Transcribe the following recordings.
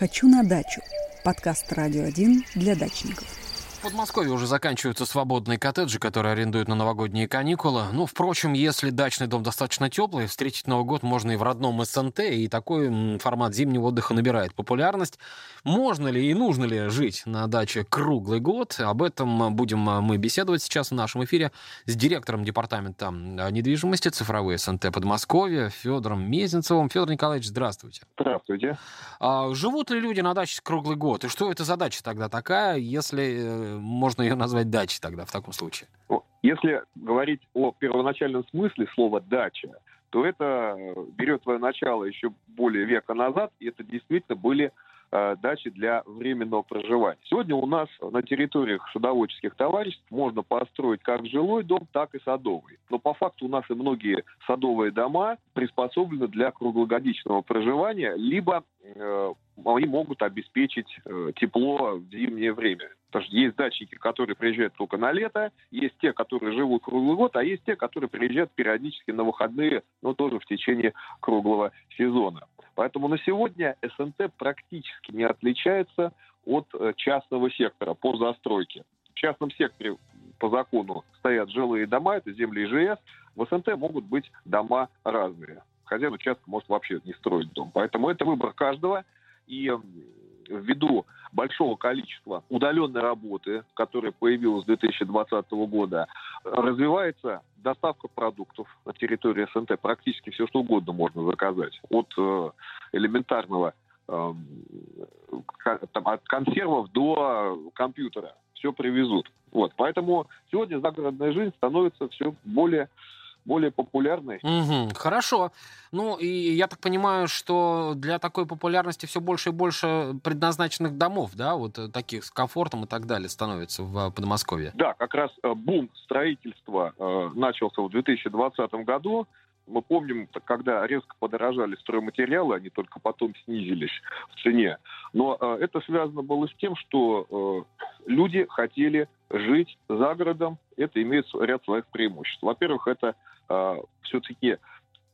«Хочу на дачу» – подкаст «Радио 1» для дачников. В Подмосковье уже заканчиваются свободные коттеджи, которые арендуют на новогодние каникулы. Ну, впрочем, если дачный дом достаточно теплый, встретить Новый год можно и в родном СНТ, и такой формат зимнего отдыха набирает популярность. Можно ли и нужно ли жить на даче круглый год? Об этом будем мы беседовать сейчас в нашем эфире с директором департамента недвижимости цифровой СНТ Подмосковья Федором Мезенцевым. Федор Николаевич, здравствуйте. Здравствуйте. А, живут ли люди на даче круглый год? И что это за дача тогда такая, если э, можно ее назвать дачей тогда в таком случае? Если говорить о первоначальном смысле слова «дача», то это берет свое начало еще более века назад, и это действительно были э, дачи для временного проживания. Сегодня у нас на территориях садоводческих товариществ можно построить как жилой дом, так и садовый. Но по факту у нас и многие садовые дома приспособлены для круглогодичного проживания, либо э, они могут обеспечить э, тепло в зимнее время. Потому что есть дачники, которые приезжают только на лето, есть те, которые живут круглый год, а есть те, которые приезжают периодически на выходные, но тоже в течение круглого сезона. Поэтому на сегодня СНТ практически не отличается от э, частного сектора по застройке. В частном секторе по закону стоят жилые дома, это земли ИЖС. В СНТ могут быть дома разные. Хозяин участка может вообще не строить дом. Поэтому это выбор каждого. И ввиду большого количества удаленной работы, которая появилась с 2020 года, развивается доставка продуктов на территории СНТ. Практически все, что угодно можно заказать. От э, элементарного э, там, от консервов до компьютера. Все привезут. Вот. Поэтому сегодня загородная жизнь становится все более более популярной. Угу, хорошо. Ну, и я так понимаю, что для такой популярности все больше и больше предназначенных домов, да, вот э, таких с комфортом и так далее становится в Подмосковье. Да, как раз э, бум строительства э, начался в 2020 году. Мы помним, когда резко подорожали стройматериалы, они только потом снизились в цене. Но э, это связано было с тем, что э, люди хотели жить за городом. Это имеет ряд своих преимуществ. Во-первых, это э, все-таки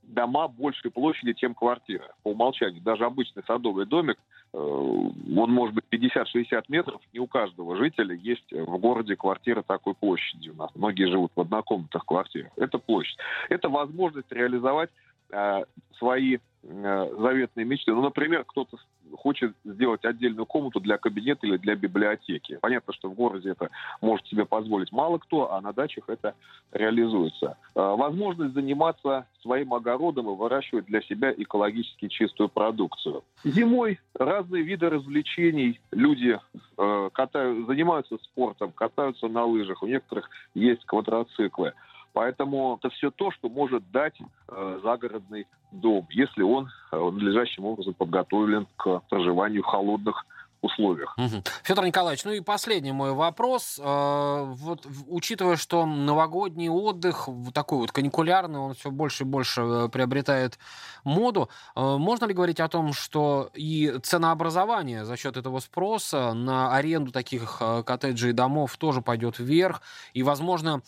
дома большей площади, чем квартира. По умолчанию. Даже обычный садовый домик, э, он может быть 50-60 метров. Не у каждого жителя есть в городе квартира такой площади у нас. Многие живут в однокомнатных квартирах. Это площадь. Это возможность реализовать э, свои заветные мечты. Ну, например, кто-то хочет сделать отдельную комнату для кабинета или для библиотеки. Понятно, что в городе это может себе позволить мало кто, а на дачах это реализуется. Э, возможность заниматься своим огородом и выращивать для себя экологически чистую продукцию. Зимой разные виды развлечений. Люди э, катают, занимаются спортом, катаются на лыжах. У некоторых есть квадроциклы. Поэтому это все то, что может дать э, загородный дом, если он э, надлежащим образом подготовлен к проживанию в холодных условиях. Угу. Федор Николаевич, ну и последний мой вопрос. Э, вот учитывая, что новогодний отдых такой вот каникулярный, он все больше и больше э, приобретает моду, э, можно ли говорить о том, что и ценообразование за счет этого спроса на аренду таких коттеджей и домов тоже пойдет вверх, и, возможно,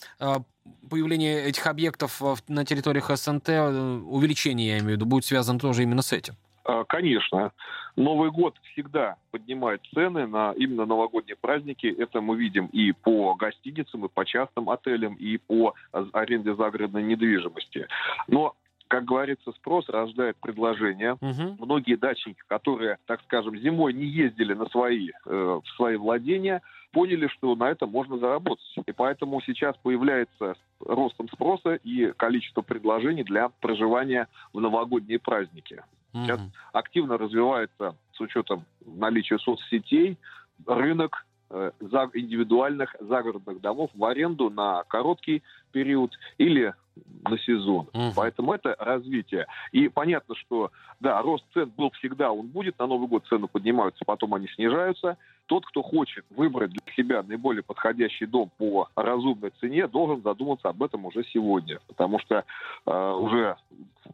появление этих объектов на территориях СНТ, увеличение, я имею в виду, будет связано тоже именно с этим? А, конечно. Новый год всегда поднимает цены на именно новогодние праздники. Это мы видим и по гостиницам, и по частным отелям, и по аренде загородной недвижимости. Но как говорится, спрос рождает предложение. Угу. Многие дачники, которые, так скажем, зимой не ездили на свои, э, в свои владения, поняли, что на этом можно заработать. И поэтому сейчас появляется ростом спроса и количество предложений для проживания в новогодние праздники. Сейчас активно развивается с учетом наличия соцсетей рынок индивидуальных загородных домов в аренду на короткий период или на сезон. Угу. Поэтому это развитие. И понятно, что да, рост цен был всегда, он будет. На Новый год цены поднимаются, потом они снижаются. Тот, кто хочет выбрать для себя наиболее подходящий дом по разумной цене, должен задуматься об этом уже сегодня. Потому что э, уже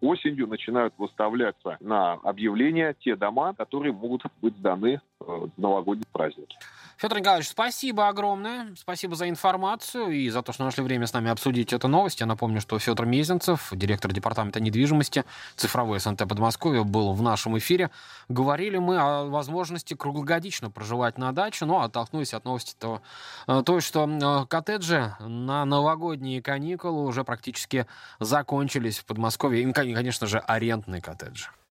осенью начинают выставляться на объявления те дома, которые могут быть сданы э, в новогодние праздники. Федор Николаевич, спасибо огромное. Спасибо за информацию и за то, что нашли время с нами обсудить эту новость. Я напомню, что Федор Мезенцев, директор департамента недвижимости цифровой СНТ Подмосковья, был в нашем эфире. Говорили мы о возможности круглогодично проживать на даче, но оттолкнулись от новости то, э, то что э, коттеджи на новогодние каникулы уже практически закончились в Подмосковье. И, конечно же, арендные коттеджи.